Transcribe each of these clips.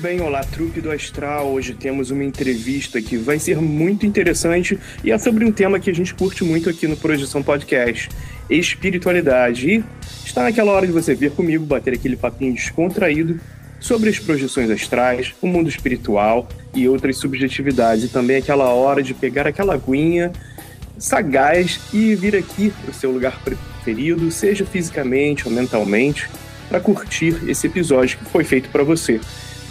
Bem? Olá, trupe do Astral. Hoje temos uma entrevista que vai ser muito interessante e é sobre um tema que a gente curte muito aqui no Projeção Podcast: espiritualidade. E está naquela hora de você vir comigo bater aquele papinho descontraído sobre as projeções astrais, o mundo espiritual e outras subjetividades. E também aquela hora de pegar aquela aguinha sagaz e vir aqui para o seu lugar preferido, seja fisicamente ou mentalmente, para curtir esse episódio que foi feito para você.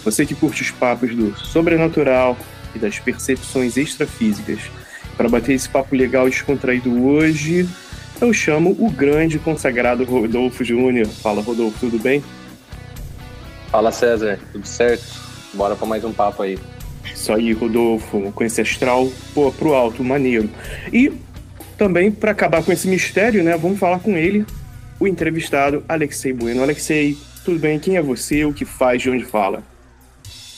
Você que curte os papos do sobrenatural e das percepções extrafísicas. Para bater esse papo legal e descontraído hoje, eu chamo o grande consagrado Rodolfo Júnior. Fala, Rodolfo, tudo bem? Fala, César, tudo certo? Bora para mais um papo aí. Isso aí, Rodolfo, com esse astral pô, pro alto, maneiro. E também, para acabar com esse mistério, né, vamos falar com ele, o entrevistado Alexei Bueno. Alexei, tudo bem? Quem é você? O que faz? De onde fala?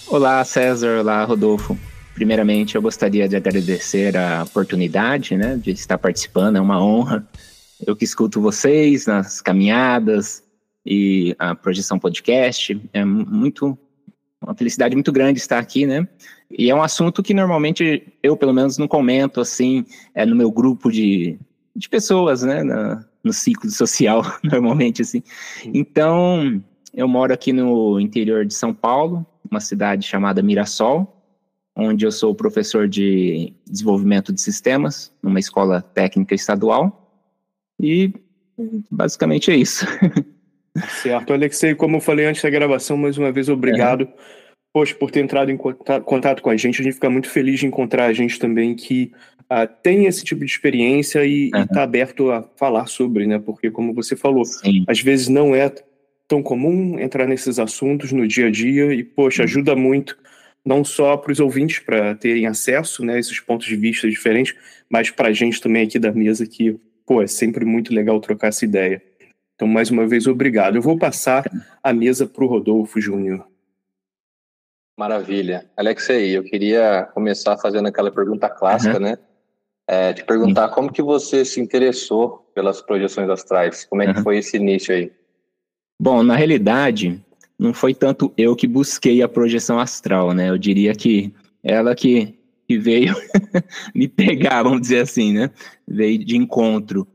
Olá, César. Olá, Rodolfo. Primeiramente, eu gostaria de agradecer a oportunidade né, de estar participando, é uma honra. Eu que escuto vocês nas caminhadas e a projeção podcast, é muito uma felicidade muito grande estar aqui, né? E é um assunto que normalmente eu, pelo menos, não comento assim, é no meu grupo de, de pessoas, né? Na, no ciclo social, normalmente, assim. Então, eu moro aqui no interior de São Paulo, uma cidade chamada Mirassol, onde eu sou professor de desenvolvimento de sistemas numa escola técnica estadual. E basicamente é isso. Certo, Alexei, como eu falei antes da gravação, mais uma vez obrigado. É. Poxa, por ter entrado em contato com a gente, a gente fica muito feliz de encontrar a gente também que uh, tem esse tipo de experiência e está aberto a falar sobre, né? Porque, como você falou, Sim. às vezes não é tão comum entrar nesses assuntos no dia a dia e, poxa, uhum. ajuda muito, não só para os ouvintes para terem acesso né, a esses pontos de vista diferentes, mas para a gente também aqui da mesa que, pô, é sempre muito legal trocar essa ideia. Então, mais uma vez, obrigado. Eu vou passar a mesa para o Rodolfo Júnior. Maravilha. Alexei, eu queria começar fazendo aquela pergunta clássica, uhum. né? É, te perguntar como que você se interessou pelas projeções astrais. Como é que uhum. foi esse início aí? Bom, na realidade, não foi tanto eu que busquei a projeção astral, né? Eu diria que ela que, que veio me pegar, vamos dizer assim, né? Veio de encontro.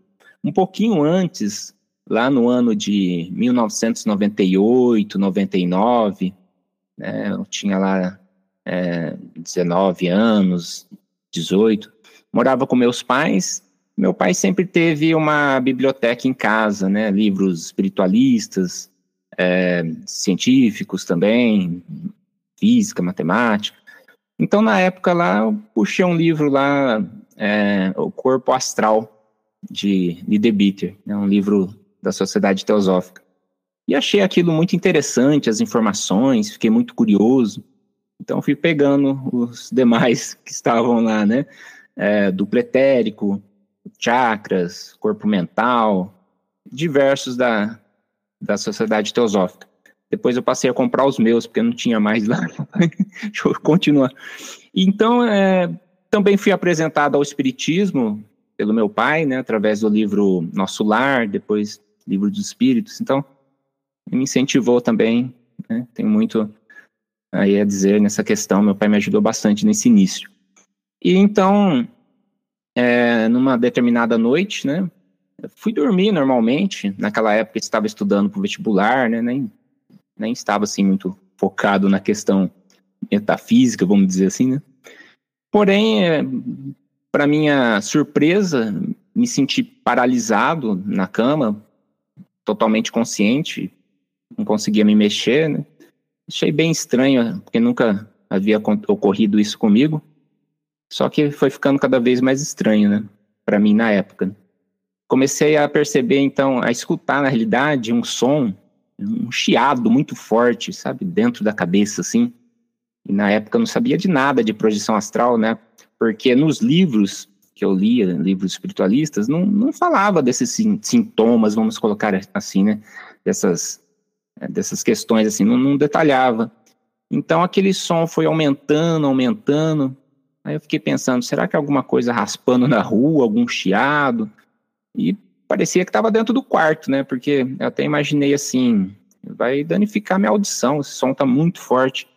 Um pouquinho antes, lá no ano de 1998, 99, né? Eu tinha lá é, 19 anos, 18, morava com meus pais meu pai sempre teve uma biblioteca em casa, né? Livros espiritualistas, é, científicos também, física, matemática. Então, na época lá, eu puxei um livro lá, é, O Corpo Astral, de Lidebitter, né, um livro da Sociedade Teosófica. E achei aquilo muito interessante, as informações, fiquei muito curioso. Então, fui pegando os demais que estavam lá, né? É, do pretérico, chakras, corpo mental, diversos da, da sociedade teosófica. Depois eu passei a comprar os meus, porque não tinha mais lá. Deixa eu continuar. Então, é, também fui apresentado ao Espiritismo pelo meu pai, né, através do livro Nosso Lar, depois Livro dos Espíritos. Então, me incentivou também. Né, tenho muito aí a dizer nessa questão. Meu pai me ajudou bastante nesse início. E então, é, numa determinada noite, né, fui dormir normalmente. Naquela época estava estudando para o vestibular, né, nem, nem estava assim muito focado na questão metafísica, vamos dizer assim, né. Porém, é, para minha surpresa, me senti paralisado na cama, totalmente consciente, não conseguia me mexer, né? Achei bem estranho, porque nunca havia ocorrido isso comigo. Só que foi ficando cada vez mais estranho, né? Para mim na época. Comecei a perceber, então, a escutar na realidade um som, um chiado muito forte, sabe, dentro da cabeça, assim. E na época eu não sabia de nada de projeção astral, né? Porque nos livros que eu lia, livros espiritualistas, não, não falava desses sintomas, vamos colocar assim, né? Dessas, dessas questões, assim, não, não detalhava. Então aquele som foi aumentando, aumentando. Aí eu fiquei pensando, será que alguma coisa raspando na rua, algum chiado? E parecia que estava dentro do quarto, né? Porque eu até imaginei assim, vai danificar minha audição, esse som está muito forte.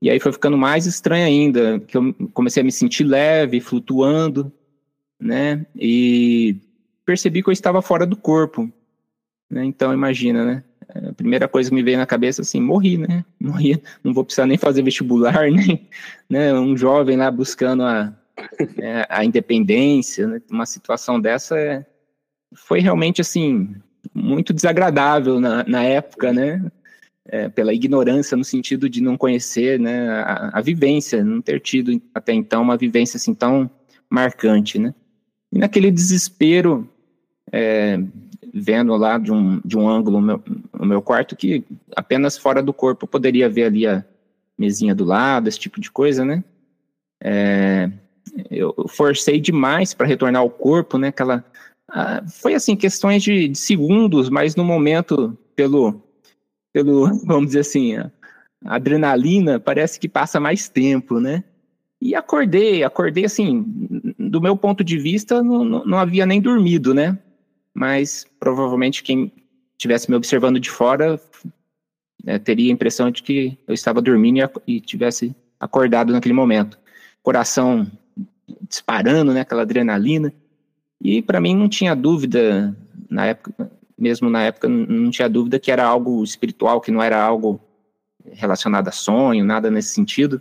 E aí foi ficando mais estranho ainda, que eu comecei a me sentir leve, flutuando, né? E percebi que eu estava fora do corpo. Né? Então imagina, né? A primeira coisa que me veio na cabeça assim, morri, né? Morri, não vou precisar nem fazer vestibular, nem, né? Um jovem lá buscando a, é, a independência, né? uma situação dessa é, foi realmente assim muito desagradável na, na época, né? é, pela ignorância no sentido de não conhecer né, a, a, vivência, não ter tido até então uma vivência assim tão marcante, né? E naquele desespero, é, vendo lá de um, de um ângulo no meu, no meu quarto que apenas fora do corpo eu poderia ver ali a mesinha do lado, esse tipo de coisa, né? É, eu forcei demais para retornar ao corpo, né? Aquela, foi assim questões de, de segundos, mas no momento pelo pelo, vamos dizer assim, a adrenalina, parece que passa mais tempo, né? E acordei, acordei assim, do meu ponto de vista, não, não havia nem dormido, né? Mas provavelmente quem estivesse me observando de fora né, teria a impressão de que eu estava dormindo e, e tivesse acordado naquele momento. Coração disparando, né? Aquela adrenalina. E para mim não tinha dúvida na época, mesmo na época, não tinha dúvida que era algo espiritual, que não era algo relacionado a sonho, nada nesse sentido.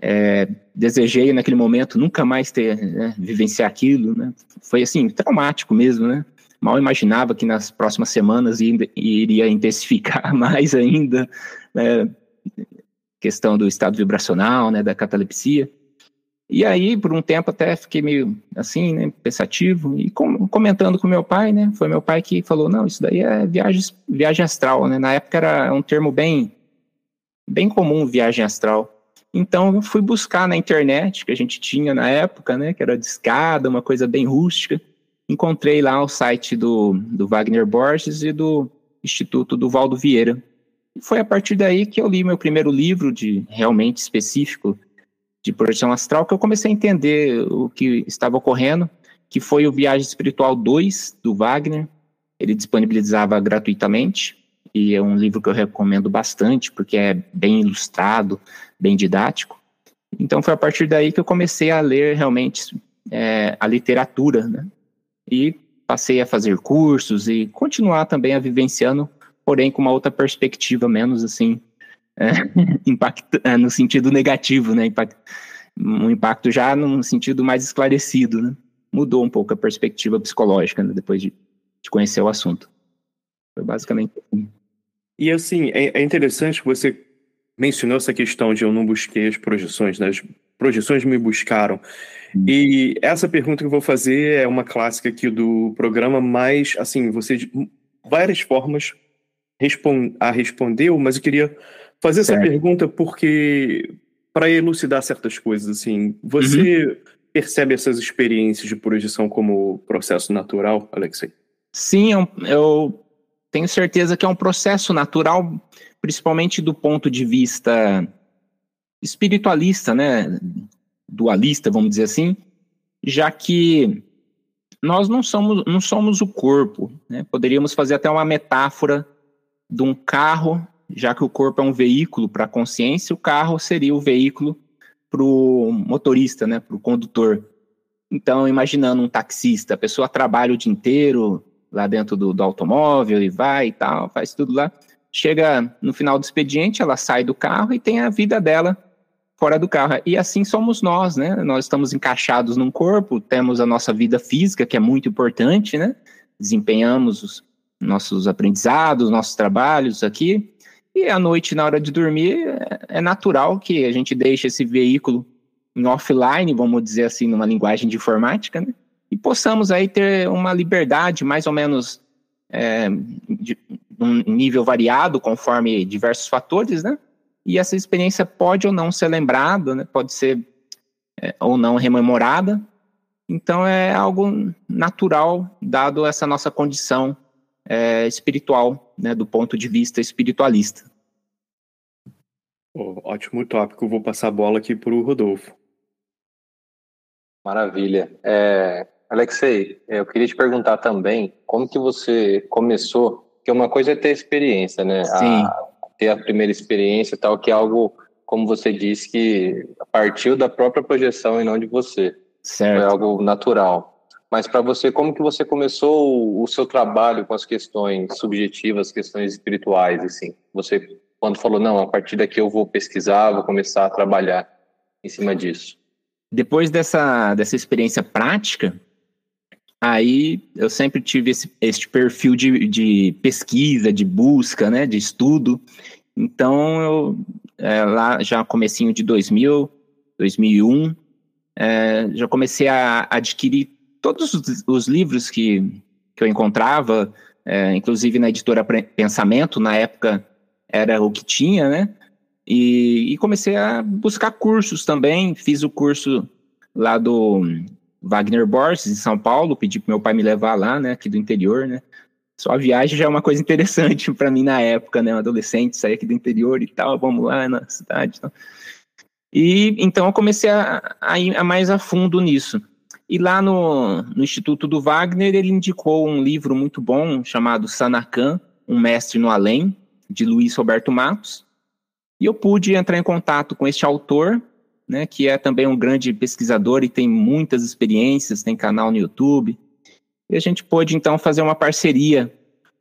É, desejei naquele momento nunca mais ter né, vivenciar aquilo, né? Foi assim traumático mesmo, né? Mal imaginava que nas próximas semanas iria intensificar mais ainda, né? questão do estado vibracional, né, da catalepsia. E aí, por um tempo, até fiquei meio assim, né, pensativo, e com, comentando com meu pai, né, foi meu pai que falou, não, isso daí é viagem, viagem astral, né, na época era um termo bem, bem comum, viagem astral. Então, eu fui buscar na internet, que a gente tinha na época, né, que era de escada, uma coisa bem rústica, encontrei lá o site do, do Wagner Borges e do Instituto do Valdo Vieira. E foi a partir daí que eu li meu primeiro livro de realmente específico, de projeção astral que eu comecei a entender o que estava ocorrendo, que foi o Viagem Espiritual 2 do Wagner. Ele disponibilizava gratuitamente e é um livro que eu recomendo bastante porque é bem ilustrado, bem didático. Então foi a partir daí que eu comecei a ler realmente é, a literatura, né? E passei a fazer cursos e continuar também a vivenciando, porém com uma outra perspectiva menos assim é, impacto, é, no sentido negativo, né? Impact, um impacto já num sentido mais esclarecido, né? Mudou um pouco a perspectiva psicológica né? depois de, de, conhecer o assunto. Foi basicamente assim. E assim, é, é interessante que você mencionou essa questão de eu não busquei as projeções, né? As projeções me buscaram. Hum. E essa pergunta que eu vou fazer é uma clássica aqui do programa, mas assim, você de várias formas a respondeu, mas eu queria fazer essa pergunta porque para elucidar certas coisas assim, você uhum. percebe essas experiências de projeção como processo natural, Alexei? Sim, eu, é eu tenho certeza que é um processo natural, principalmente do ponto de vista espiritualista, né? Dualista, vamos dizer assim, já que nós não somos, não somos o corpo, né? Poderíamos fazer até uma metáfora de um carro, já que o corpo é um veículo para a consciência, o carro seria o veículo para o motorista, né? Para o condutor. Então, imaginando um taxista, a pessoa trabalha o dia inteiro lá dentro do, do automóvel e vai e tal, faz tudo lá. Chega no final do expediente, ela sai do carro e tem a vida dela fora do carro. E assim somos nós, né? Nós estamos encaixados num corpo, temos a nossa vida física, que é muito importante, né? Desempenhamos os nossos aprendizados, nossos trabalhos aqui. E à noite, na hora de dormir, é natural que a gente deixe esse veículo em offline, vamos dizer assim, numa linguagem de informática, né? E possamos aí ter uma liberdade mais ou menos é, de um nível variado, conforme diversos fatores, né? E essa experiência pode ou não ser lembrada, né? pode ser é, ou não rememorada. Então é algo natural, dado essa nossa condição é, espiritual, né, do ponto de vista espiritualista. Oh, ótimo tópico. Vou passar a bola aqui para o Rodolfo. Maravilha. É, Alexei, eu queria te perguntar também como que você começou, porque uma coisa é ter experiência, né? Sim. A, ter a primeira experiência e tal, que é algo, como você disse, que partiu da própria projeção e não de você. Certo. É algo natural. Mas para você, como que você começou o, seu trabalho com as questões subjetivas, questões espirituais, assim? Você, quando falou, não, a partir daqui eu vou pesquisar, vou começar a trabalhar em cima disso? Depois dessa, dessa experiência prática, aí eu sempre tive esse, esse perfil de, de pesquisa, de busca, né, de estudo. Então, eu, é, lá já comecinho de 2000, 2001, é, já comecei a adquirir todos os, os livros que, que eu encontrava, é, inclusive na editora Pensamento, na época era o que tinha, né? E, e comecei a buscar cursos também, fiz o curso lá do Wagner Borges, em São Paulo, pedi para meu pai me levar lá, né, aqui do interior, né. Só a viagem já é uma coisa interessante para mim na época, né, um adolescente, sair aqui do interior e tal, vamos lá na cidade. E então eu comecei a, a ir mais a fundo nisso. E lá no, no Instituto do Wagner, ele indicou um livro muito bom chamado Sanacan, Um Mestre no Além, de Luiz Roberto Matos. E eu pude entrar em contato com este autor né, que é também um grande pesquisador e tem muitas experiências, tem canal no YouTube. E a gente pôde então fazer uma parceria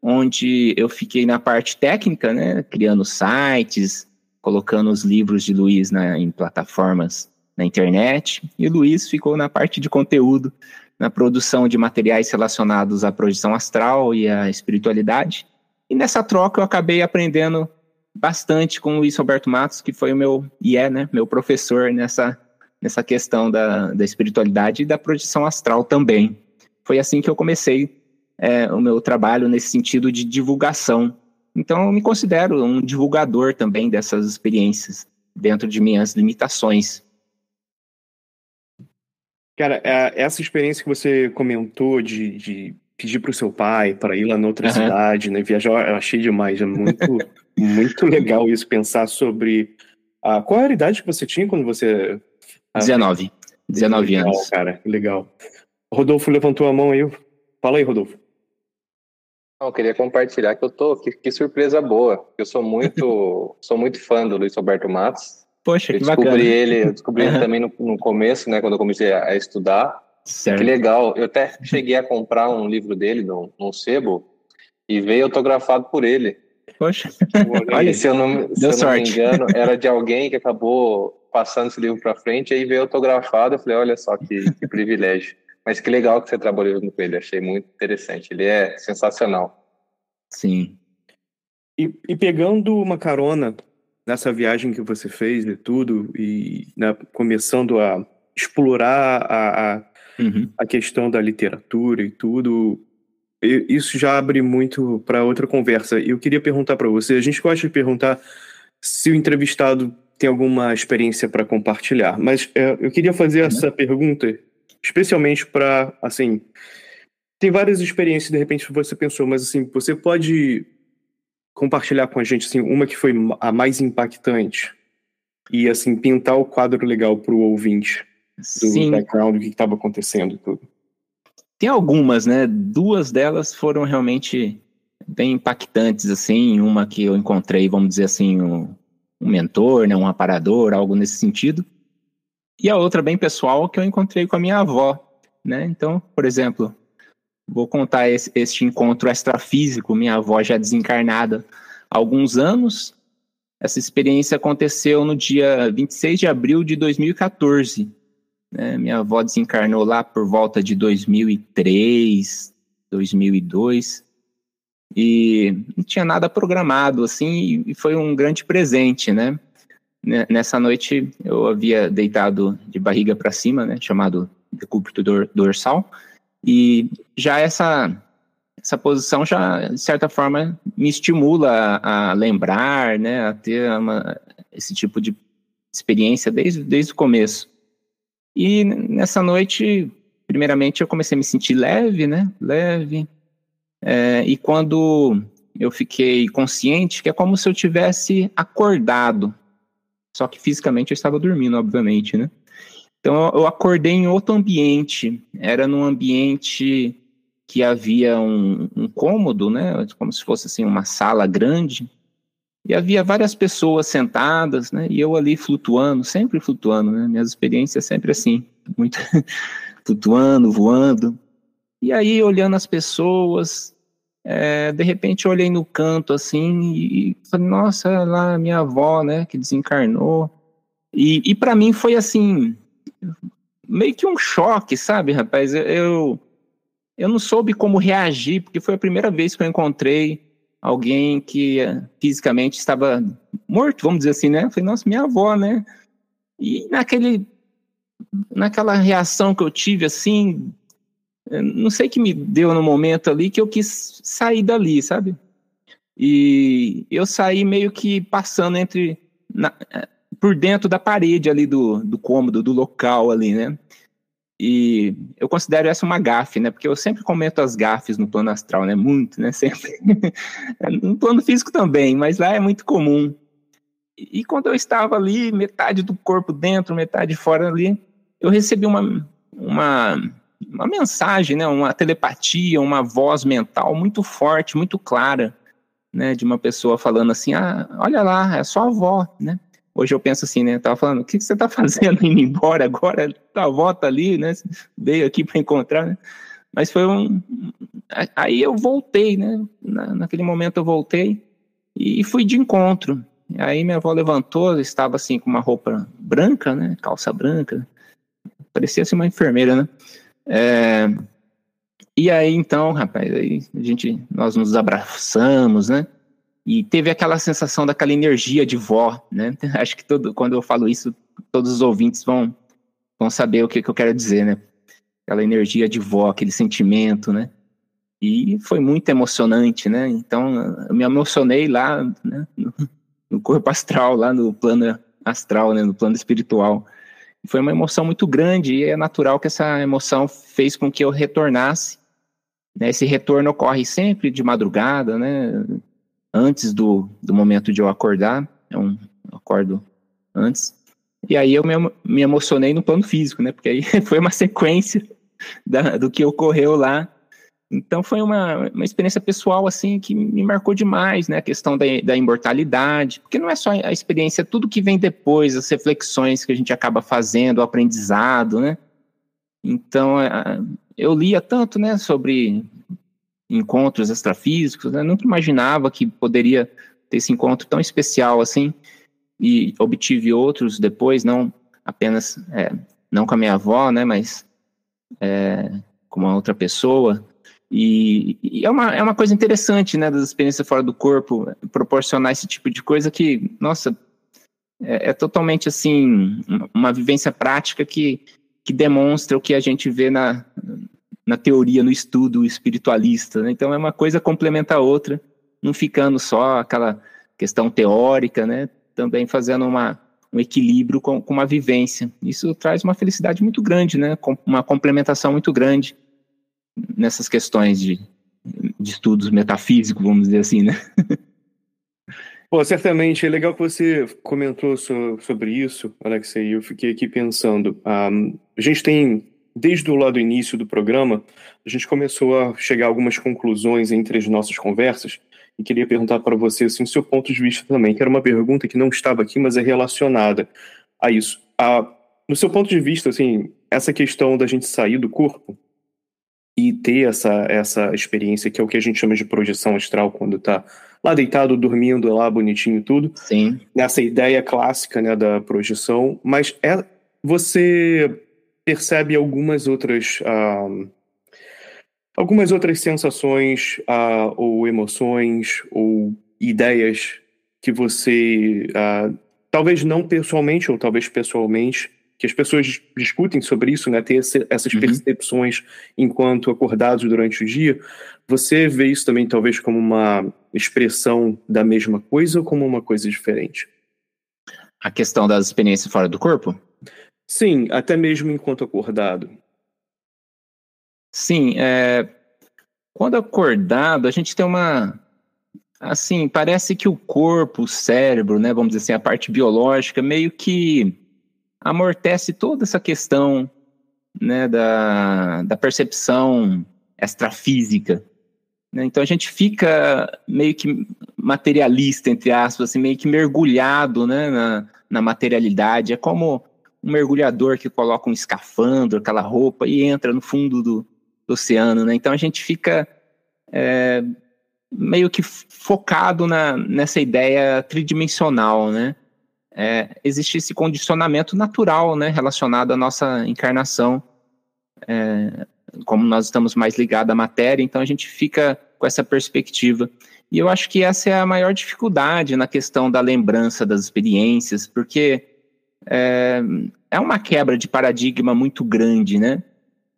onde eu fiquei na parte técnica, né, criando sites, colocando os livros de Luiz na, em plataformas na internet, e Luiz ficou na parte de conteúdo, na produção de materiais relacionados à projeção astral e à espiritualidade. E nessa troca eu acabei aprendendo bastante com o Luiz Roberto Matos, que foi o meu, e é, né, meu professor nessa, nessa questão da, da espiritualidade e da projeção astral também. Foi assim que eu comecei é, o meu trabalho nesse sentido de divulgação. Então, eu me considero um divulgador também dessas experiências, dentro de minhas limitações. Cara, é, essa experiência que você comentou de, de pedir para o seu pai para ir lá na outra uhum. cidade, né, viajar, eu achei demais, é muito Muito legal isso, pensar sobre. Ah, qual era a idade que você tinha quando você. 19. 19 legal, anos. cara, legal. Rodolfo levantou a mão aí. Fala aí, Rodolfo. Eu queria compartilhar que eu tô. Que, que surpresa boa. Eu sou muito, sou muito fã do Luiz Roberto Matos. Poxa, eu que descobri bacana. Ele, eu descobri ele também no, no, começo, né? Quando eu comecei a, a estudar. Certo. Que legal. Eu até cheguei a comprar um livro dele num, num sebo e veio autografado por ele. Poxa, olha, se eu não, se eu não me engano, era de alguém que acabou passando esse livro para frente, aí veio autografado, eu falei, olha só que, que privilégio. Mas que legal que você trabalhou com ele, achei muito interessante, ele é sensacional. Sim. E, e pegando uma carona nessa viagem que você fez e tudo, e né, começando a explorar a, a, uhum. a questão da literatura e tudo, isso já abre muito para outra conversa. Eu queria perguntar para você, a gente gosta de perguntar se o entrevistado tem alguma experiência para compartilhar, mas é, eu queria fazer uhum. essa pergunta especialmente para, assim, tem várias experiências de repente você pensou, mas assim, você pode compartilhar com a gente assim uma que foi a mais impactante e assim pintar o quadro legal para o ouvinte do Sim. background do que estava acontecendo tudo. Tem algumas, né? Duas delas foram realmente bem impactantes, assim. Uma que eu encontrei, vamos dizer assim, um, um mentor, né? um aparador, algo nesse sentido. E a outra bem pessoal que eu encontrei com a minha avó, né? Então, por exemplo, vou contar esse, este encontro extrafísico, minha avó já desencarnada há alguns anos. Essa experiência aconteceu no dia 26 de abril de 2014. Né? Minha avó desencarnou lá por volta de 2003, 2002 e não tinha nada programado assim e foi um grande presente, né? Nessa noite eu havia deitado de barriga para cima, né, chamado decúbito dorsal, e já essa essa posição já de certa forma me estimula a, lembrar, né, a ter uma, esse tipo de experiência desde, desde o começo. E nessa noite, primeiramente, eu comecei a me sentir leve, né? Leve. É, e quando eu fiquei consciente, que é como se eu tivesse acordado. Só que fisicamente eu estava dormindo, obviamente, né? Então eu acordei em outro ambiente. Era num ambiente que havia um, um cômodo, né? Como se fosse assim uma sala grande e havia várias pessoas sentadas, né? E eu ali flutuando, sempre flutuando, né? Minhas experiências sempre assim, muito flutuando, voando. E aí, olhando as pessoas, é, de repente eu olhei no canto assim e falei, nossa, lá minha avó, né, que desencarnou. E, e para mim foi assim, meio que um choque, sabe, rapaz? Eu, eu não soube como reagir, porque foi a primeira vez que eu encontrei alguém que eh, fisicamente estava morto, vamos dizer assim, né? Eu falei, nossa, minha avó, né? E naquele, naquela reação que eu tive, assim, eh, não sei que me deu no momento ali que eu quis sair dali, sabe? E eu saí meio que passando entre, na, eh, por dentro da parede ali do, do cômodo, do local ali, né? E eu considero essa uma gafe, né? Porque eu sempre comento as gafes no plano astral, né? Muito, né? Sempre. no plano físico também, mas lá é muito comum. E quando eu estava ali, metade do corpo dentro, metade fora ali, eu recebi uma, uma, uma mensagem, né? Uma telepatia, uma voz mental muito forte, muito clara, né? De uma pessoa falando assim: ah, olha lá, é sua avó, né? Hoje eu penso assim, né? tava falando, o que, que você tá fazendo indo embora agora? Tá, volta ali, né? Veio aqui para encontrar, né? Mas foi um. Aí eu voltei, né? Na, naquele momento eu voltei e fui de encontro. Aí minha avó levantou, estava assim com uma roupa branca, né? Calça branca. Parecia assim uma enfermeira, né? É... E aí então, rapaz, aí a gente, nós nos abraçamos, né? E teve aquela sensação daquela energia de vó, né? Acho que todo, quando eu falo isso, todos os ouvintes vão, vão saber o que, que eu quero dizer, né? Aquela energia de vó, aquele sentimento, né? E foi muito emocionante, né? Então, eu me emocionei lá, né? no, corpo astral, lá no plano astral, né? No plano espiritual. Foi uma emoção muito grande e é natural que essa emoção fez com que eu retornasse. Né? Esse retorno ocorre sempre de madrugada, né? Antes do, do momento de eu acordar, eu acordo antes. E aí eu me, me emocionei no plano físico, né? Porque aí foi uma sequência da, do que ocorreu lá. Então foi uma, uma experiência pessoal assim que me marcou demais, né? A questão da, da imortalidade, porque não é só a experiência, tudo que vem depois, as reflexões que a gente acaba fazendo, o aprendizado, né? Então eu lia tanto, né, sobre encontros extrafísicos, né? Nunca imaginava que poderia ter esse encontro tão especial assim, e obtive outros depois, não apenas, é, não com a minha avó, né, mas é, com uma outra pessoa, e, e, é, uma, é uma coisa interessante, né, das experiências fora do corpo, proporcionar esse tipo de coisa que, nossa, é, é totalmente, assim, uma vivência prática que, que demonstra o que a gente vê na, na teoria, no estudo espiritualista. Né? Então é uma coisa complementa a outra, não ficando só aquela questão teórica, né? Também fazendo uma, um equilíbrio com, com, uma vivência. Isso traz uma felicidade muito grande, né? Com uma complementação muito grande nessas questões de, de estudos metafísicos, vamos dizer assim, né? Pô, certamente, é legal que você comentou so, sobre isso, Alexei, eu fiquei aqui pensando, um, a gente tem, desde o lado início do programa, a gente começou a chegar a algumas conclusões entre as nossas conversas, e queria perguntar para você, assim, o seu ponto de vista também, que era uma pergunta que não estava aqui, mas é relacionada a isso. A, no seu ponto de vista, assim, essa questão da gente sair do corpo e ter essa, essa experiência, que é o que a gente chama de projeção astral, quando está lá deitado, dormindo lá, bonitinho tudo. Sim. Nessa ideia clássica, né, da projeção. Mas é, você percebe algumas outras... Uh, algumas outras sensações uh, ou emoções ou ideias que você, uh, talvez não pessoalmente ou talvez pessoalmente, que as pessoas discutem sobre isso, né, ter esse, essas uhum. percepções enquanto acordados durante o dia, você vê isso também talvez como uma expressão da mesma coisa ou como uma coisa diferente? A questão das experiências fora do corpo? Sim, até mesmo enquanto acordado. Sim, é... quando acordado, a gente tem uma. Assim, parece que o corpo, o cérebro, né, vamos dizer assim, a parte biológica, meio que amortece toda essa questão né, da, da percepção extrafísica. Né? Então a gente fica meio que materialista, entre aspas, assim, meio que mergulhado né, na, na materialidade. É como um mergulhador que coloca um escafandro, aquela roupa, e entra no fundo do, do oceano. Né? Então a gente fica é, meio que focado na, nessa ideia tridimensional, né? é, existe esse condicionamento natural, né, relacionado à nossa encarnação. É, como nós estamos mais ligados à matéria, então a gente fica com essa perspectiva. E eu acho que essa é a maior dificuldade na questão da lembrança das experiências, porque é, é uma quebra de paradigma muito grande, né?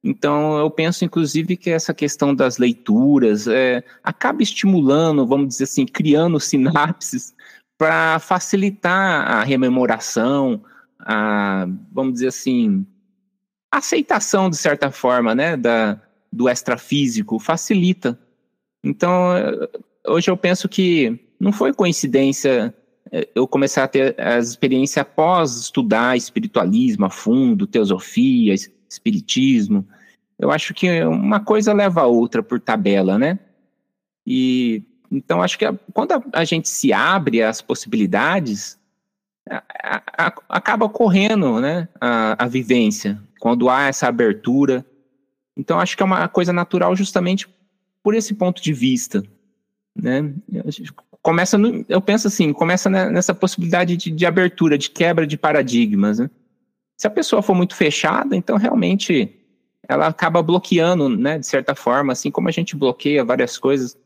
Então, eu penso, inclusive, que essa questão das leituras é, acaba estimulando, vamos dizer assim, criando sinapses para facilitar a rememoração, a, vamos dizer assim, a aceitação, de certa forma, né, da, do extrafísico, facilita. Então, hoje eu penso que não foi coincidência eu começar a ter as experiências após estudar espiritualismo a fundo, teosofia, espiritismo. Eu acho que uma coisa leva a outra por tabela, né? E então, acho que a, quando a, a, gente se abre às possibilidades, a, acaba ocorrendo né, a, vivência, quando há essa abertura. Então, acho que é uma coisa natural justamente por esse ponto de vista. Né? Começa, no, eu penso assim, começa nessa possibilidade de, de abertura, de quebra de paradigmas. Né? Se a pessoa for muito fechada, então realmente ela acaba bloqueando, né, de certa forma, assim como a gente bloqueia várias coisas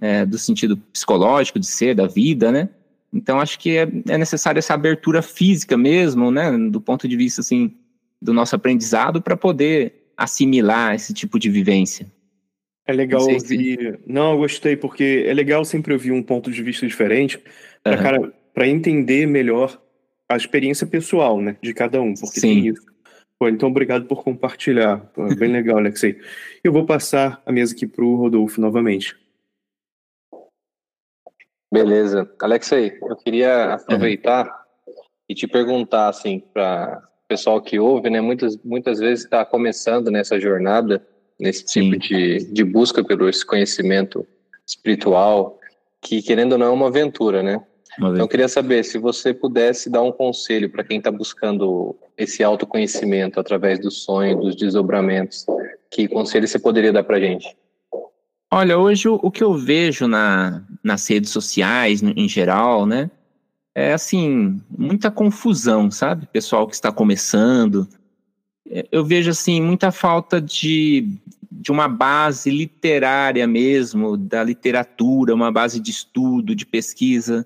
é, do sentido psicológico de ser, da vida, né? Então acho que é, é necessário essa abertura física mesmo, né? Do ponto de vista assim do nosso aprendizado para poder assimilar esse tipo de vivência. É legal não ouvir. Se... Não, eu gostei porque é legal sempre ouvir um ponto de vista diferente para uhum. para entender melhor a experiência pessoal, né, de cada um, porque Sim. tem isso. Pô, então obrigado por compartilhar. Pô, bem legal, Alexei. Eu vou passar a mesa aqui para o Rodolfo novamente. Beleza. Alexei, eu queria aproveitar uhum. e te perguntar, assim, para o pessoal que ouve, né, muitas, muitas vezes está começando nessa jornada, nesse tipo de, de busca pelo esse conhecimento espiritual, que querendo ou não é uma aventura, né? Então eu queria saber se você pudesse dar um conselho para quem está buscando esse autoconhecimento através do sonho, dos desdobramentos, que conselho você poderia dar para a gente? Olha, hoje o, o que eu vejo na, nas redes sociais, em geral, né? É assim, muita confusão, sabe? Pessoal que está começando. Eu vejo assim muita falta de, de uma base literária mesmo, da literatura, uma base de estudo, de pesquisa.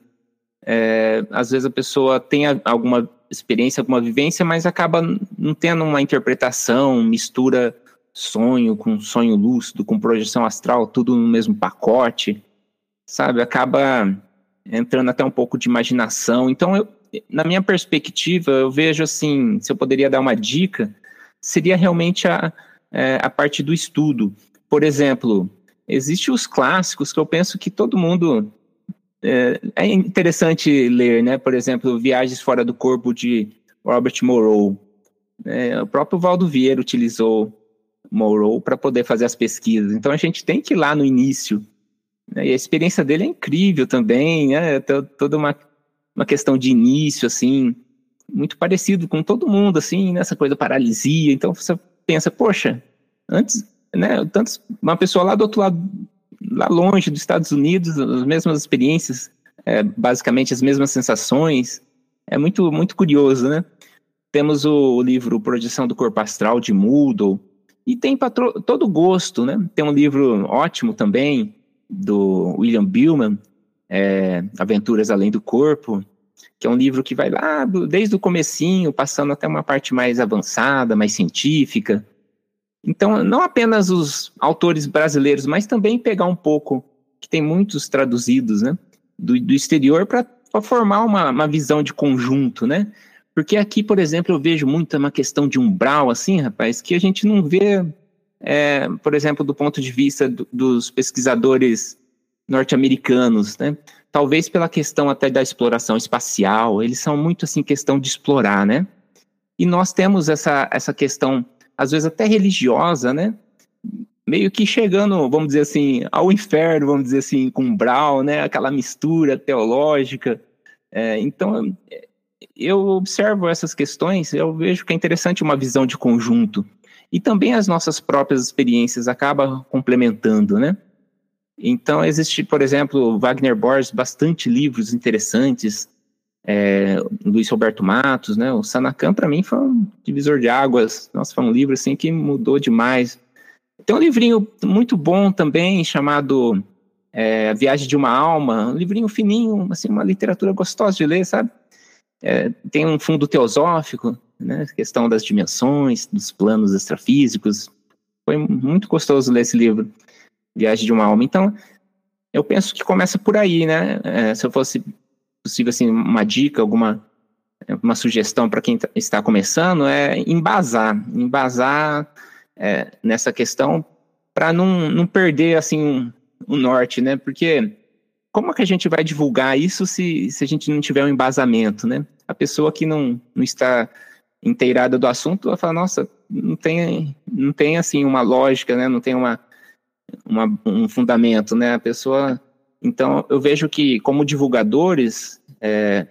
É, às vezes a pessoa tem alguma experiência, alguma vivência, mas acaba não tendo uma interpretação, mistura sonho com sonho lúcido, com projeção astral, tudo no mesmo pacote, sabe? Acaba entrando até um pouco de imaginação. Então eu, na minha perspectiva, eu vejo assim, se eu poderia dar uma dica, seria realmente a, é, a parte do estudo. Por exemplo, existem os clássicos que eu penso que todo mundo é, é, interessante ler, né? Por exemplo, Viagens Fora do Corpo de Robert Morrow. É, o próprio Valdo Vieira utilizou Morrow para poder fazer as pesquisas. Então a gente tem que ir lá no início. Né? E a experiência dele é incrível também, né? Toda uma, uma questão de início, assim, muito parecido com todo mundo, assim, nessa coisa paralisia. Então você pensa, poxa, antes, né? Tantos, uma pessoa lá do outro lado, lá longe dos Estados Unidos, as mesmas experiências, é, basicamente as mesmas sensações. É muito, muito curioso, né? Temos o livro Projeção do Corpo Astral de Moodle, e tem para todo gosto, né? Tem um livro ótimo também, do William Billman, é, Aventuras Além do Corpo, que é um livro que vai lá desde o comecinho, passando até uma parte mais avançada, mais científica. Então, não apenas os autores brasileiros, mas também pegar um pouco, que tem muitos traduzidos, né? Do, do exterior para formar uma, uma visão de conjunto, né? Porque aqui, por exemplo, eu vejo muito uma questão de umbral, assim, rapaz, que a gente não vê, é, por exemplo, do ponto de vista do, dos pesquisadores norte-americanos, né? Talvez pela questão até da exploração espacial, eles são muito, assim, questão de explorar, né? E nós temos essa, essa questão, às vezes até religiosa, né? Meio que chegando, vamos dizer assim, ao inferno, vamos dizer assim, com umbral, né? Aquela mistura teológica. É, então, eu observo essas questões, eu vejo que é interessante uma visão de conjunto. E também as nossas próprias experiências acabam complementando, né? Então, existe, por exemplo, Wagner Borges, bastante livros interessantes, é, Luiz Roberto Matos, né? O Sanacan, para mim, foi um divisor de águas. Nossa, foi um livro, assim, que mudou demais. Tem um livrinho muito bom também, chamado é, A Viagem de uma Alma, um livrinho fininho, assim, uma literatura gostosa de ler, sabe? é, tem um fundo teosófico, né, questão das dimensões, dos planos extrafísicos. Foi muito gostoso ler esse livro, Viagem de uma Alma. Então, eu penso que começa por aí, né? É, se eu fosse possível, assim, uma dica, alguma uma sugestão para quem tá, está começando é embasar, embasar é, nessa questão para não, não perder assim o um, um norte, né? Porque como é que a gente vai divulgar isso se, se a gente não tiver um embasamento, né? A pessoa que não, não está inteirada do assunto vai falar, nossa, não tem, não tem assim uma lógica, né? Não tem uma, uma, um fundamento, né? A pessoa... Então, eu vejo que como divulgadores, é,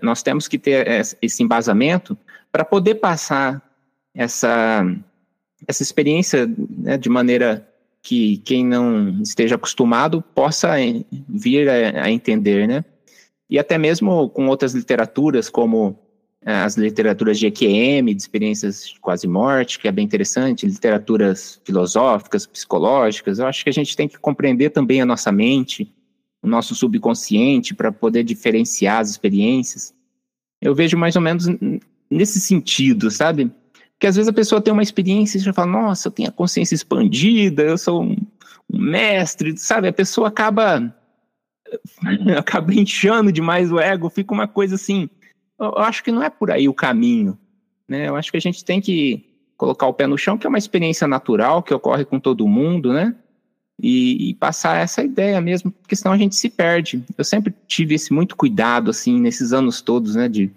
nós temos que ter esse embasamento para poder passar essa, essa experiência né, de maneira que quem não esteja acostumado possa vir a, a entender, né? E até mesmo com outras literaturas, como é, as literaturas de EQM, de experiências de quase morte, que é bem interessante, literaturas filosóficas, psicológicas. Eu acho que a gente tem que compreender também a nossa mente, o nosso subconsciente, para poder diferenciar as experiências. Eu vejo mais ou menos nesse sentido, sabe? Porque às vezes a pessoa tem uma experiência e já fala, nossa, eu tenho a consciência expandida, eu sou um, um mestre, sabe? A pessoa acaba acaba inchando demais o ego, fica uma coisa assim. Eu, acho que não é por aí o caminho, né? Eu acho que a gente tem que colocar o pé no chão, que é uma experiência natural que ocorre com todo mundo, né? E, e, passar essa ideia mesmo, porque senão a gente se perde. Eu sempre tive esse muito cuidado, assim, nesses anos todos, né, de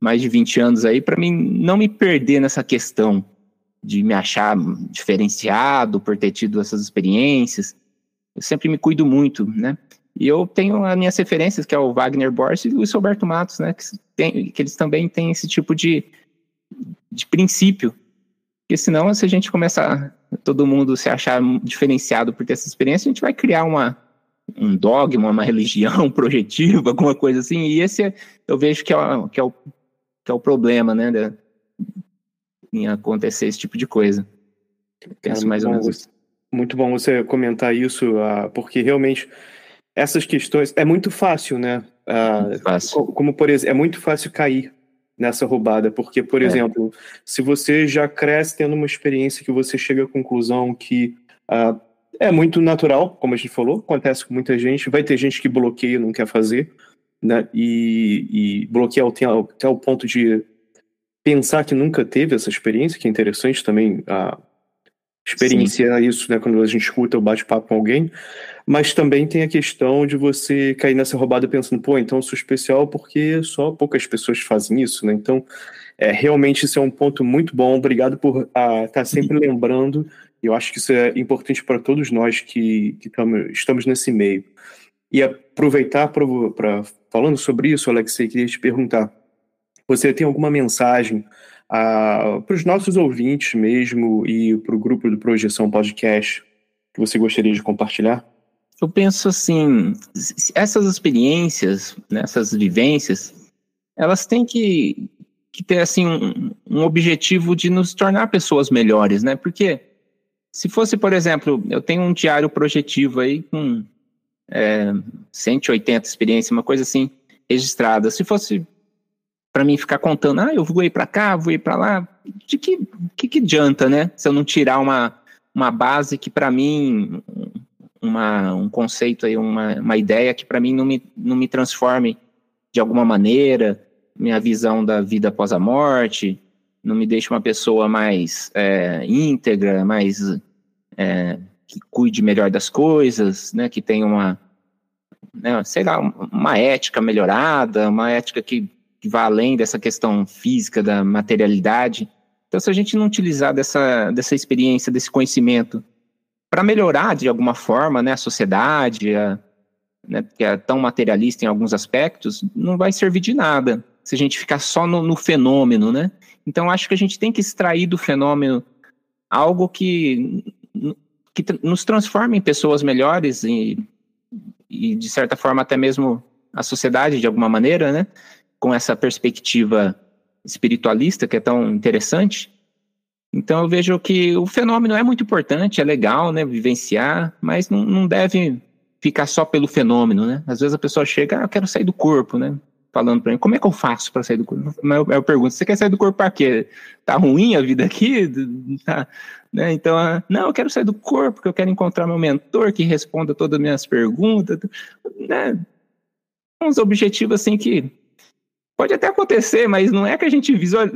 mais de 20 anos aí, para mim não me perder nessa questão de me achar diferenciado por ter tido essas experiências. Eu sempre me cuido muito, né? E eu tenho as minhas referências, que é o Wagner Borges e o Luiz Roberto Matos, né? Que, tem, que eles também têm esse tipo de, de princípio. Porque senão, se a gente começar todo mundo se achar diferenciado por ter essa experiência, a gente vai criar uma, um dogma, uma religião projetiva, alguma coisa assim. E esse é, eu vejo que é, que é o que é o problema, né, de, em acontecer esse tipo de coisa. Penso é, mais ou menos isso. Muito bom você comentar isso, uh, porque realmente essas questões é muito fácil, né? Uh, fácil. Como por exemplo, é muito fácil cair nessa roubada, porque por é. exemplo, se você já cresce tendo uma experiência que você chega à conclusão que uh, é muito natural, como a gente falou, acontece com muita gente, vai ter gente que bloqueia, não quer fazer, né? E, e bloquear até, o ponto de pensar que nunca teve essa experiência, que é interessante também a experienciar Sim. isso, né? Quando a gente escuta o bate-papo com alguém. Mas também tem a questão de você cair nessa roubada pensando, pô, então eu sou especial porque só poucas pessoas fazem isso, né? Então, é, realmente isso é um ponto muito bom. Obrigado por estar ah, tá sempre lembrando. Eu acho que isso é importante para todos nós que, que tamo, estamos nesse meio. E aproveitar para falando sobre isso, Alexei, queria te perguntar: você tem alguma mensagem para os nossos ouvintes mesmo e para o grupo do Projeção Podcast que você gostaria de compartilhar? Eu penso assim, essas experiências, né, essas vivências, elas têm que, que ter assim um, um objetivo de nos tornar pessoas melhores, né? Porque se fosse, por exemplo, eu tenho um diário projetivo aí com é, 180 experiências, uma coisa assim, registrada. Se fosse para mim ficar contando, ah, eu vou ir para cá, vou ir para lá, de que, que, que adianta, né? Se eu não tirar uma, uma base que para mim, uma, um conceito aí, uma, uma ideia que para mim não me, não me transforme de alguma maneira, minha visão da vida após a morte, não me deixe uma pessoa mais é, íntegra, mais é, que cuide melhor das coisas, né, que tenha uma, né, sei lá, uma ética melhorada, uma ética que, que vá além dessa questão física da materialidade. Então, se a gente não utilizar dessa, dessa experiência, desse conhecimento, para melhorar de alguma forma né, a sociedade, a, né, que é tão materialista em alguns aspectos, não vai servir de nada se a gente ficar só no, no fenômeno, né? Então, acho que a gente tem que extrair do fenômeno algo que, que nos transforme em pessoas melhores e, e, de certa forma, até mesmo a sociedade, de alguma maneira, né? Com essa perspectiva espiritualista que é tão interessante. Então, eu vejo que o fenômeno é muito importante, é legal, né? Vivenciar, mas não, não deve ficar só pelo fenômeno, né? Às vezes a pessoa chega, ah, eu quero sair do corpo, né? falando para mim, como é que eu faço para sair do corpo? Eu, eu pergunto, você quer sair do corpo para quê? Tá ruim a vida aqui? Tá, né? Então, ah, não, eu quero sair do corpo porque eu quero encontrar meu mentor que responda todas as minhas perguntas, né? Uns objetivos assim que pode até acontecer, mas não é que a gente visual,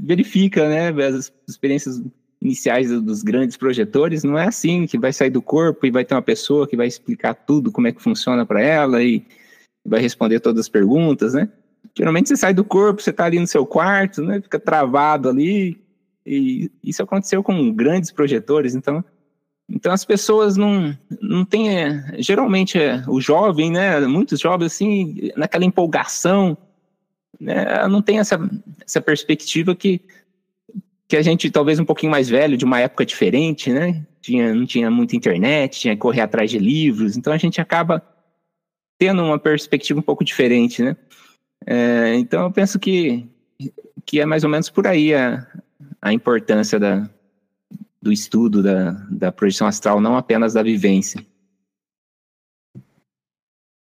verifica, né? As experiências iniciais dos grandes projetores, não é assim que vai sair do corpo e vai ter uma pessoa que vai explicar tudo, como é que funciona para ela e vai responder todas as perguntas, né? Geralmente você sai do corpo, você está ali no seu quarto, né? Fica travado ali. E isso aconteceu com grandes projetores, então então as pessoas não não têm geralmente é, o jovem, né, muitos jovens assim, naquela empolgação, né, não tem essa essa perspectiva que que a gente talvez um pouquinho mais velho, de uma época diferente, né? Tinha, não tinha muita internet, tinha que correr atrás de livros, então a gente acaba tendo uma perspectiva um pouco diferente, né? É, então eu penso que, que é mais ou menos por aí a, a importância da, do estudo da, da projeção astral, não apenas da vivência.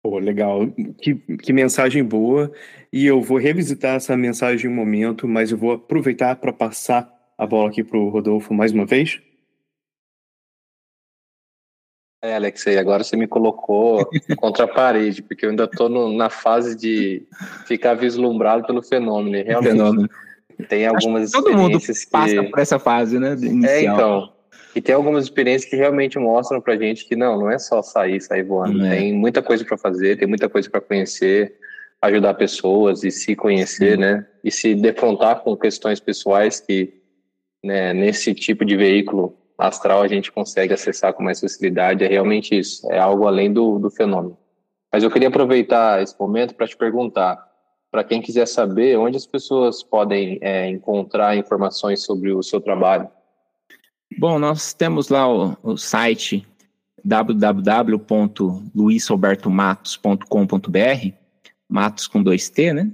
Pô, legal. Que, que mensagem boa. E eu vou revisitar essa mensagem em um momento, mas eu vou aproveitar para passar a bola aqui para o Rodolfo mais uma vez. É, Alexei, agora você me colocou contra a parede, porque eu ainda estou na fase de ficar vislumbrado pelo fenômeno. realmente, fenômeno. tem algumas todo mundo passa por essa fase, né? É, inicial. É, então. E tem algumas experiências que realmente mostram pra gente que não, não é só sair, sair voando. É. Tem muita coisa para fazer, tem muita coisa para conhecer, ajudar pessoas e se conhecer, Sim. né? E se defrontar com questões pessoais que, né, nesse tipo de veículo astral a gente consegue acessar com mais facilidade, é realmente isso, é algo além do, do fenômeno. Mas eu queria aproveitar esse momento para te perguntar, para quem quiser saber, onde as pessoas podem é, encontrar informações sobre o seu trabalho? Bom, nós temos lá o, o site www.luisalbertomatos.com.br, Matos com dois T, né?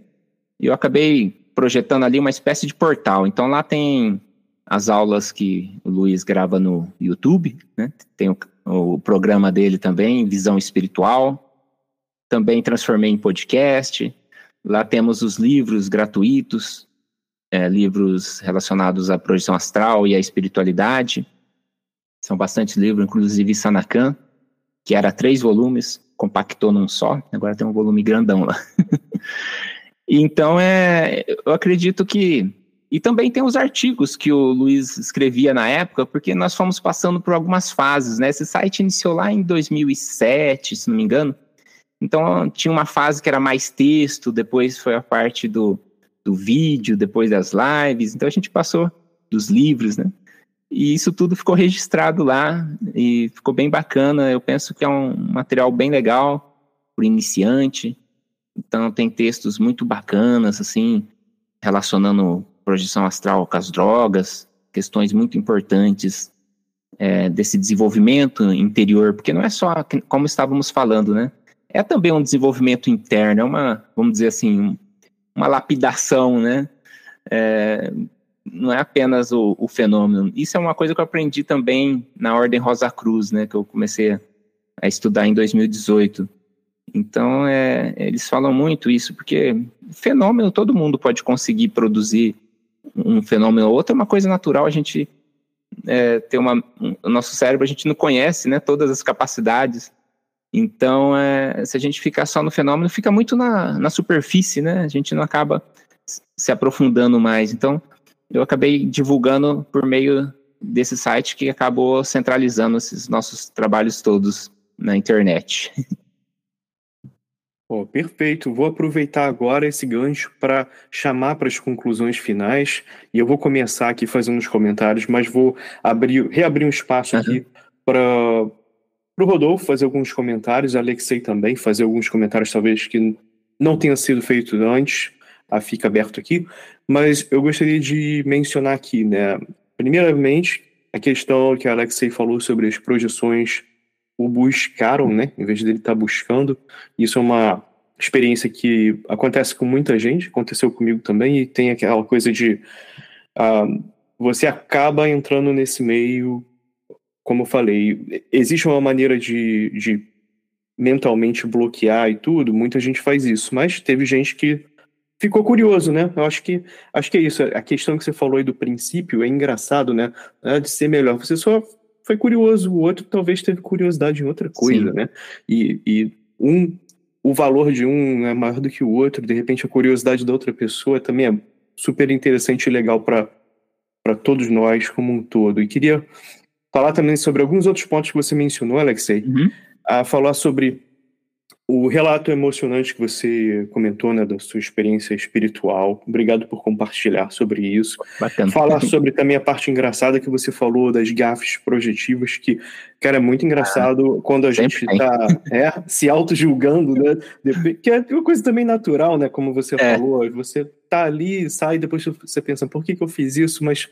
E eu acabei projetando ali uma espécie de portal. Então lá tem as aulas que o Luiz grava no YouTube, né? Tem o, o programa dele também, Visão Espiritual. Também transformei em podcast. Lá temos os livros gratuitos, é, livros relacionados à projeção astral e à espiritualidade. São bastante livros, inclusive Sanakan, que era três volumes, compactou num só, agora tem um volume grandão lá. então, é, eu acredito que. E também tem os artigos que o Luiz escrevia na época, porque nós fomos passando por algumas fases, né? Esse site iniciou lá em 2007, se não me engano. Então, tinha uma fase que era mais texto, depois foi a parte do, do vídeo, depois das lives. Então, a gente passou dos livros, né? E isso tudo ficou registrado lá e ficou bem bacana. Eu penso que é um material bem legal para iniciante. Então tem textos muito bacanas, assim, relacionando projeção astral com as drogas, questões muito importantes é, desse desenvolvimento interior, porque não é só como estávamos falando, né? É também um desenvolvimento interno, é uma, vamos dizer assim, uma lapidação, né? É, não é apenas o, o, fenômeno. Isso é uma coisa que eu aprendi também na Ordem Rosa Cruz, né, que eu comecei a estudar em 2018. Então, é, eles falam muito isso, porque fenômeno todo mundo pode conseguir produzir um fenômeno ou outro, é uma coisa natural, a gente é, uma. Um, o nosso cérebro a gente não conhece, né, todas as capacidades. Então, é, se a gente ficar só no fenômeno, fica muito na, na superfície, né? A gente não acaba se aprofundando mais. Então, eu acabei divulgando por meio desse site que acabou centralizando esses nossos trabalhos todos na internet. Oh, perfeito. Vou aproveitar agora esse gancho para chamar para as conclusões finais e eu vou começar aqui fazendo os comentários, mas vou abrir, reabrir um espaço uhum. aqui para o Rodolfo fazer alguns comentários, a Alexei também fazer alguns comentários talvez que não tenha sido feito antes, tá? fica aberto aqui. Mas eu gostaria de mencionar aqui, né? Primeiramente, a questão que a Alexei falou sobre as projeções o buscaram, né? Em vez dele estar tá buscando. Isso é uma experiência que acontece com muita gente, aconteceu comigo também, e tem aquela coisa de uh, você acaba entrando nesse meio, como eu falei, existe uma maneira de, de mentalmente bloquear e tudo, muita gente faz isso, mas teve gente que ficou curioso, né? Eu acho que acho que é isso. A questão que você falou aí do princípio é engraçado, né? De ser melhor. Você só foi curioso, o outro talvez teve curiosidade em outra coisa, Sim. né? E, e um, o valor de um é maior do que o outro. De repente, a curiosidade da outra pessoa também é super interessante e legal para para todos nós como um todo. E queria falar também sobre alguns outros pontos que você mencionou, Alexei. Uhum. A falar sobre o relato emocionante que você comentou, né, da sua experiência espiritual, obrigado por compartilhar sobre isso. Bacana. Falar sobre também a parte engraçada que você falou das gafes projetivas, que, cara, é muito engraçado ah, quando a gente está é, se auto-julgando, né, que é uma coisa também natural, né, como você é. falou, você tá ali, sai, depois você pensa, por que, que eu fiz isso? Mas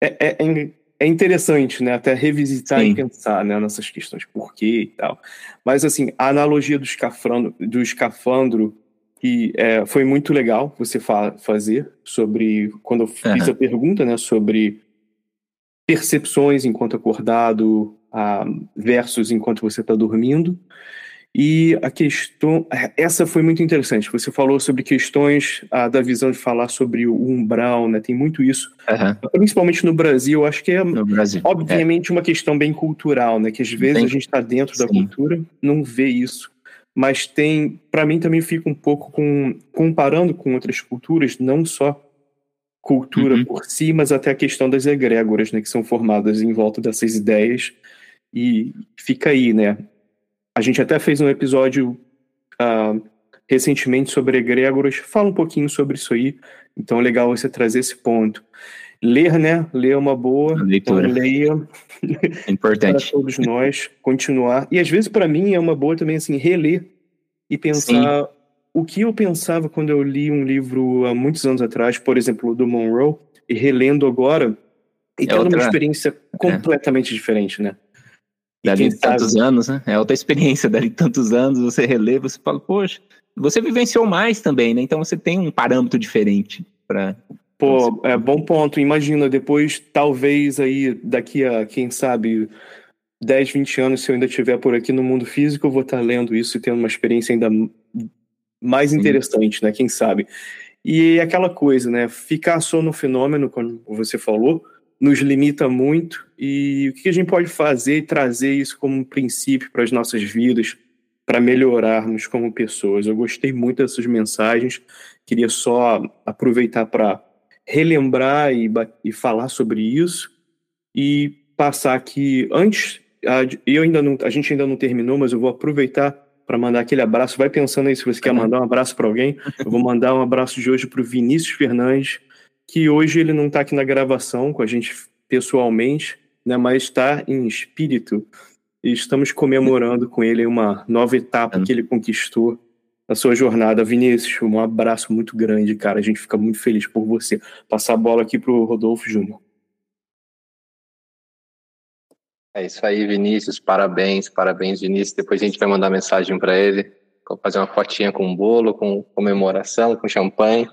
é, é, é é interessante, né? Até revisitar Sim. e pensar né, nessas questões, por quê e tal. Mas, assim, a analogia do escafandro, do escafandro que é, foi muito legal você fa fazer sobre, quando eu fiz uhum. a pergunta, né, sobre percepções enquanto acordado uh, versus enquanto você está dormindo. E a questão, essa foi muito interessante. Você falou sobre questões ah, da visão de falar sobre o umbral, né? Tem muito isso, uhum. principalmente no Brasil. Acho que é, Brasil, obviamente, é. uma questão bem cultural, né? Que às vezes a gente está dentro Sim. da cultura, não vê isso. Mas tem, para mim também fica um pouco com comparando com outras culturas, não só cultura uhum. por si, mas até a questão das egrégoras, né? Que são formadas em volta dessas ideias. E fica aí, né? A gente até fez um episódio uh, recentemente sobre egrégoras. Fala um pouquinho sobre isso aí. Então é legal você trazer esse ponto. Ler, né? Ler é uma boa. Leitura. Então, leia. É importante. para todos nós. Continuar. E às vezes, para mim, é uma boa também, assim, reler e pensar Sim. o que eu pensava quando eu li um livro há muitos anos atrás, por exemplo, do Monroe, e relendo agora, e é tendo outra... uma experiência é. completamente é. diferente, né? Dali tantos anos, né? É outra experiência dali tantos anos, você relê, você fala, poxa, você vivenciou mais também, né? Então você tem um parâmetro diferente para Pô, é bom ponto. Imagina, depois, talvez aí, daqui a, quem sabe, 10, 20 anos, se eu ainda estiver por aqui no mundo físico, eu vou estar lendo isso e tendo uma experiência ainda mais interessante, né? Quem sabe. E aquela coisa, né? Ficar só no fenômeno, como você falou, nos limita muito e o que a gente pode fazer e trazer isso como um princípio para as nossas vidas, para melhorarmos como pessoas. Eu gostei muito dessas mensagens. Queria só aproveitar para relembrar e, e falar sobre isso e passar aqui antes. A, eu ainda não, a gente ainda não terminou, mas eu vou aproveitar para mandar aquele abraço. Vai pensando aí se você quer mandar um abraço para alguém. Eu vou mandar um abraço de hoje para o Vinícius Fernandes, que hoje ele não está aqui na gravação com a gente pessoalmente, né, mas está em espírito e estamos comemorando com ele uma nova etapa que ele conquistou na sua jornada. Vinícius, um abraço muito grande, cara. A gente fica muito feliz por você. Passar a bola aqui para o Rodolfo Júnior. É isso aí, Vinícius. Parabéns, parabéns, Vinícius. Depois a gente vai mandar mensagem para ele, fazer uma fotinha com bolo, com comemoração, com champanhe.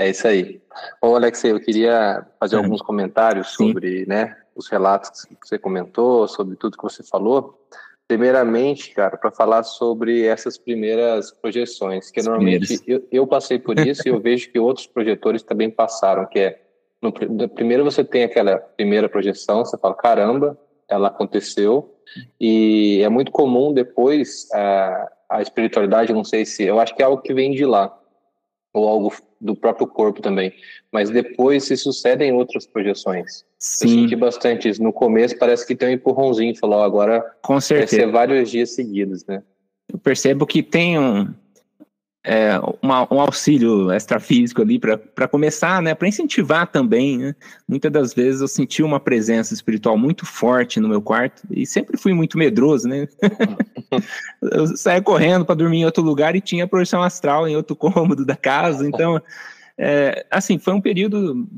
É isso aí. Ô, Alexei, eu queria fazer uhum. alguns comentários sobre, Sim. né, os relatos que você comentou, sobre tudo que você falou. Primeiramente, cara, para falar sobre essas primeiras projeções, que normalmente eu, eu, passei por isso e eu vejo que outros projetores também passaram, que é, no, primeiro você tem aquela primeira projeção, você fala, caramba, ela aconteceu, e é muito comum depois a, a espiritualidade, não sei se, eu acho que é algo que vem de lá, ou algo do próprio corpo também. Mas depois se sucedem outras projeções. Sim. Eu senti bastante isso. No começo parece que tem um empurrãozinho, falou, agora Com certeza. vai ser vários dias seguidos, né? Eu percebo que tem um, é, uma, um auxílio extrafísico ali para começar, né, para incentivar também. Né? Muitas das vezes eu senti uma presença espiritual muito forte no meu quarto e sempre fui muito medroso, né? eu saía correndo para dormir em outro lugar e tinha projeção astral em outro cômodo da casa, então. É, assim, foi um período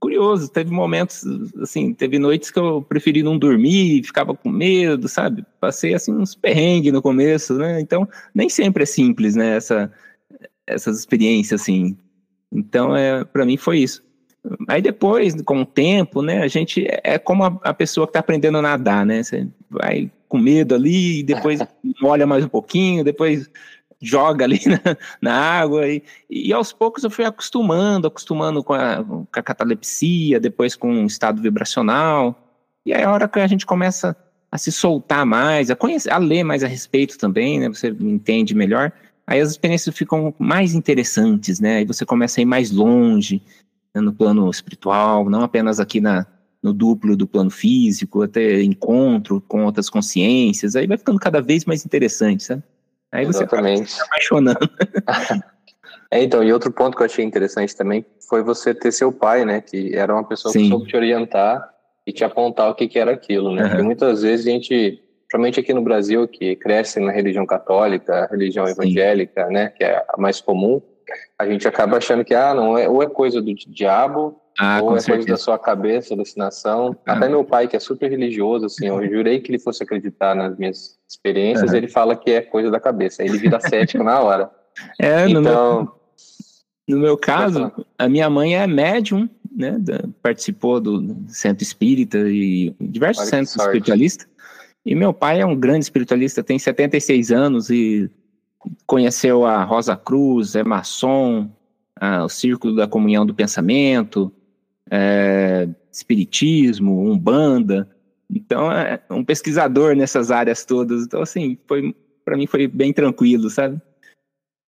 curioso. Teve momentos, assim, teve noites que eu preferi não dormir, ficava com medo, sabe? Passei, assim, uns perrengues no começo, né? Então, nem sempre é simples, né? Essa, essas experiências, assim. Então, é, para mim foi isso. Aí depois, com o tempo, né, a gente é como a, a pessoa que está aprendendo a nadar, né? Você vai com medo ali, depois molha mais um pouquinho, depois joga ali na, na água e, e, aos poucos eu fui acostumando, acostumando com a, com a catalepsia, depois com o estado vibracional. E aí a hora que a gente começa a se soltar mais, a conhecer, a ler mais a respeito também, né? Você entende melhor aí as experiências ficam mais interessantes, né? Aí você começa a ir mais longe né, no plano espiritual, não apenas aqui na, no duplo do plano físico, até encontro com outras consciências, aí vai ficando cada vez mais interessante, sabe? Aí você Exatamente. se apaixonando. é, então, e outro ponto que eu achei interessante também foi você ter seu pai, né? Que era uma pessoa Sim. que soube te orientar e te apontar o que, que era aquilo, né? Uhum. Porque muitas vezes a gente principalmente aqui no Brasil, que cresce na religião católica, religião Sim. evangélica, né, que é a mais comum, a gente acaba achando que, ah, não, é, ou é coisa do diabo, ah, ou é certeza. coisa da sua cabeça, alucinação. Ah. Até meu pai, que é super religioso, assim, eu jurei que ele fosse acreditar nas minhas experiências, ele fala que é coisa da cabeça, ele vira cético na hora. É, no então... Meu, no meu caso, a minha mãe é médium, né, participou do centro espírita e diversos centros espiritualistas. E meu pai é um grande espiritualista, tem 76 anos e conheceu a Rosa Cruz, é maçom, a, o Círculo da Comunhão do Pensamento, é, Espiritismo, Umbanda. Então, é um pesquisador nessas áreas todas. Então, assim, foi para mim foi bem tranquilo, sabe?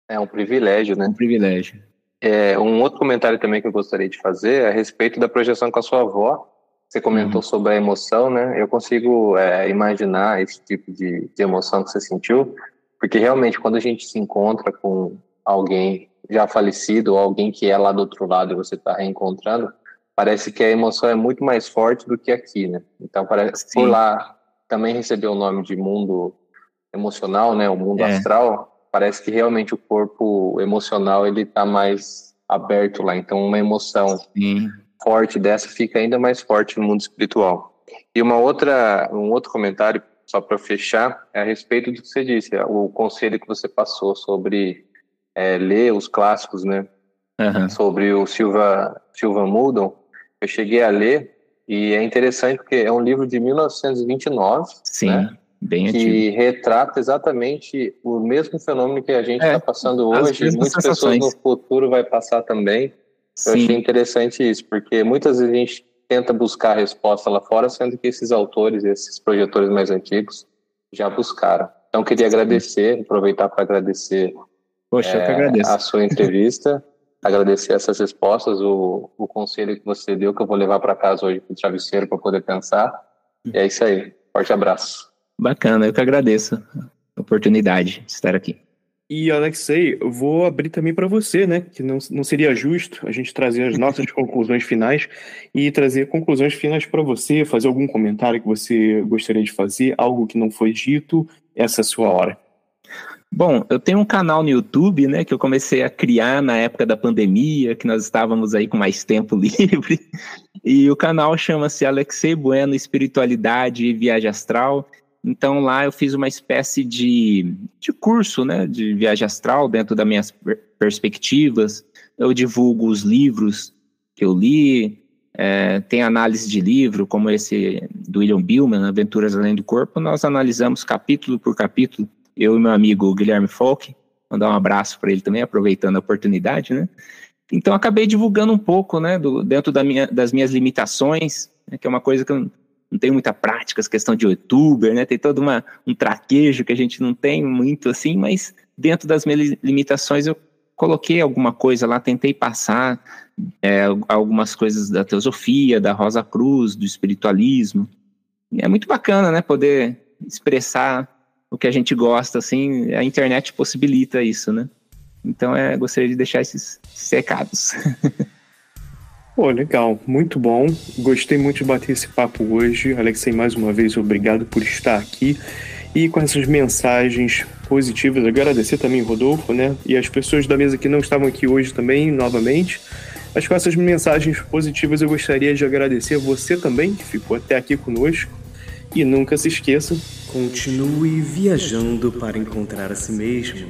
É um privilégio, né? Um privilégio. É, um outro comentário também que eu gostaria de fazer é a respeito da projeção com a sua avó. Você comentou uhum. sobre a emoção, né? Eu consigo é, imaginar esse tipo de, de emoção que você sentiu, porque realmente quando a gente se encontra com alguém já falecido ou alguém que é lá do outro lado e você está reencontrando, parece que a emoção é muito mais forte do que aqui, né? Então parece Sim. por lá também recebeu o nome de mundo emocional, né? O mundo é. astral. Parece que realmente o corpo emocional ele está mais aberto lá. Então uma emoção Sim forte dessa fica ainda mais forte no mundo espiritual. E uma outra, um outro comentário, só para fechar, é a respeito do que você disse, o conselho que você passou sobre é, ler os clássicos, né? Uhum. Sobre o Silva, Silva Muldon. Eu cheguei a ler e é interessante porque é um livro de 1929. Sim. Né? Bem que antigo. retrata exatamente o mesmo fenômeno que a gente está é, passando hoje. Muitas sensações. pessoas no futuro vai passar também. Eu Sim. achei interessante isso, porque muitas vezes a gente tenta buscar a resposta lá fora, sendo que esses autores, esses projetores mais antigos, já buscaram. Então, queria agradecer, aproveitar para agradecer Poxa, é, a sua entrevista, agradecer essas respostas, o, o conselho que você deu, que eu vou levar para casa hoje para o travesseiro para poder pensar. E é isso aí. Forte abraço. Bacana, eu que agradeço a oportunidade de estar aqui. E, Alexei, eu vou abrir também para você, né? Que não, não seria justo a gente trazer as nossas conclusões finais e trazer conclusões finais para você, fazer algum comentário que você gostaria de fazer, algo que não foi dito. Essa é a sua hora. Bom, eu tenho um canal no YouTube, né, que eu comecei a criar na época da pandemia, que nós estávamos aí com mais tempo livre. E o canal chama-se Alexei Bueno Espiritualidade e Viagem Astral. Então lá eu fiz uma espécie de, de curso né, de viagem astral dentro das minhas perspectivas. Eu divulgo os livros que eu li, é, tem análise de livro, como esse do William Billman, Aventuras Além do Corpo. Nós analisamos capítulo por capítulo, eu e meu amigo Guilherme Folk. Mandar um abraço para ele também, aproveitando a oportunidade, né? Então acabei divulgando um pouco, né, do, dentro da minha, das minhas limitações, né, que é uma coisa que eu não tenho muita prática, as questão de youtuber, né? Tem todo uma, um traquejo que a gente não tem muito assim, mas dentro das minhas limitações eu coloquei alguma coisa lá, tentei passar é, algumas coisas da teosofia, da Rosa Cruz, do espiritualismo. E é muito bacana, né? Poder expressar o que a gente gosta, assim, a internet possibilita isso, né? Então, é, gostaria de deixar esses recados. Pô, legal, muito bom. Gostei muito de bater esse papo hoje. Alexei, mais uma vez, obrigado por estar aqui. E com essas mensagens positivas, agradecer também Rodolfo, né? E as pessoas da mesa que não estavam aqui hoje também, novamente. Mas com essas mensagens positivas, eu gostaria de agradecer você também, que ficou até aqui conosco. E nunca se esqueça: continue viajando para encontrar a si mesmo.